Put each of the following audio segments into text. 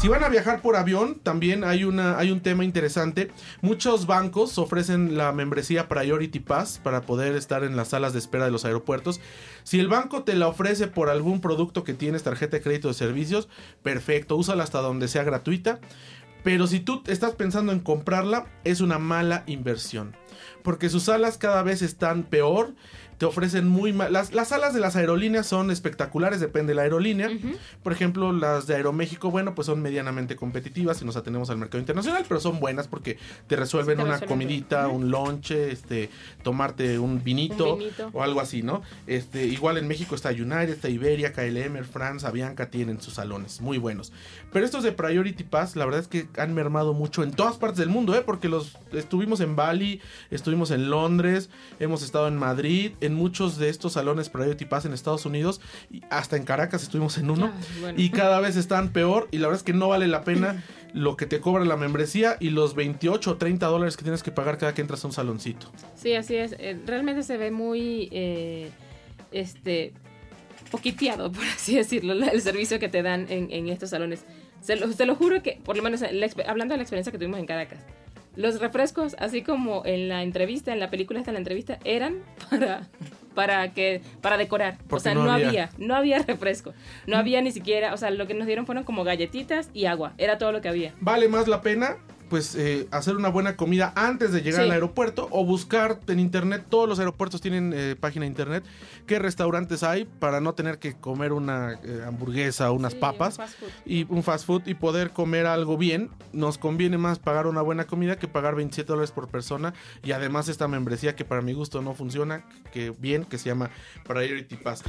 Si van a viajar por avión, también hay, una, hay un tema interesante. Muchos bancos ofrecen la membresía Priority Pass para poder estar en las salas de espera de los aeropuertos. Si el banco te la ofrece por algún producto que tienes tarjeta de crédito de servicios, perfecto, úsala hasta donde sea gratuita. Pero si tú estás pensando en comprarla, es una mala inversión. Porque sus salas cada vez están peor te ofrecen muy mal. Las, las alas de las aerolíneas son espectaculares, depende de la aerolínea. Por ejemplo, las de Aeroméxico, bueno, pues son medianamente competitivas si nos atenemos al mercado internacional, pero son buenas porque te resuelven una comidita, un lonche, este, tomarte un vinito, o algo así, ¿no? Este, igual en México está United, está Iberia, KLM, Air France, Avianca tienen sus salones muy buenos. Pero estos de Priority Pass, la verdad es que han mermado mucho en todas partes del mundo, ¿eh? Porque los estuvimos en Bali, estuvimos en Londres, hemos estado en Madrid, en muchos de estos salones Priority Pass en Estados Unidos, y hasta en Caracas estuvimos en uno, ah, y cada vez están peor, y la verdad es que no vale la pena lo que te cobra la membresía y los 28 o 30 dólares que tienes que pagar cada que entras a un saloncito. Sí, así es. Eh, realmente se ve muy, eh, este, poquiteado, por así decirlo, el servicio que te dan en, estos salones. Se lo, lo, juro que, por lo menos hablando de la experiencia que tuvimos en Caracas, los refrescos, así como en la entrevista, en la película esta, en la entrevista, eran para para que para decorar. o sea, no, había. no había refresco. No había ni siquiera, o sea, lo que nos dieron fueron como galletitas y agua. Era todo lo que había. Vale más la pena pues eh, hacer una buena comida antes de llegar al aeropuerto o buscar en internet, todos los aeropuertos tienen eh, página de internet, qué restaurantes hay para no tener que comer una eh, hamburguesa o unas papas y un fast food y poder comer algo bien. Nos conviene más pagar una buena comida que pagar 27 dólares por persona y además esta membresía que para mi gusto no funciona, que bien, que se llama Priority Pass.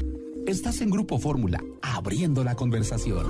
Estás en Grupo Fórmula, abriendo la conversación.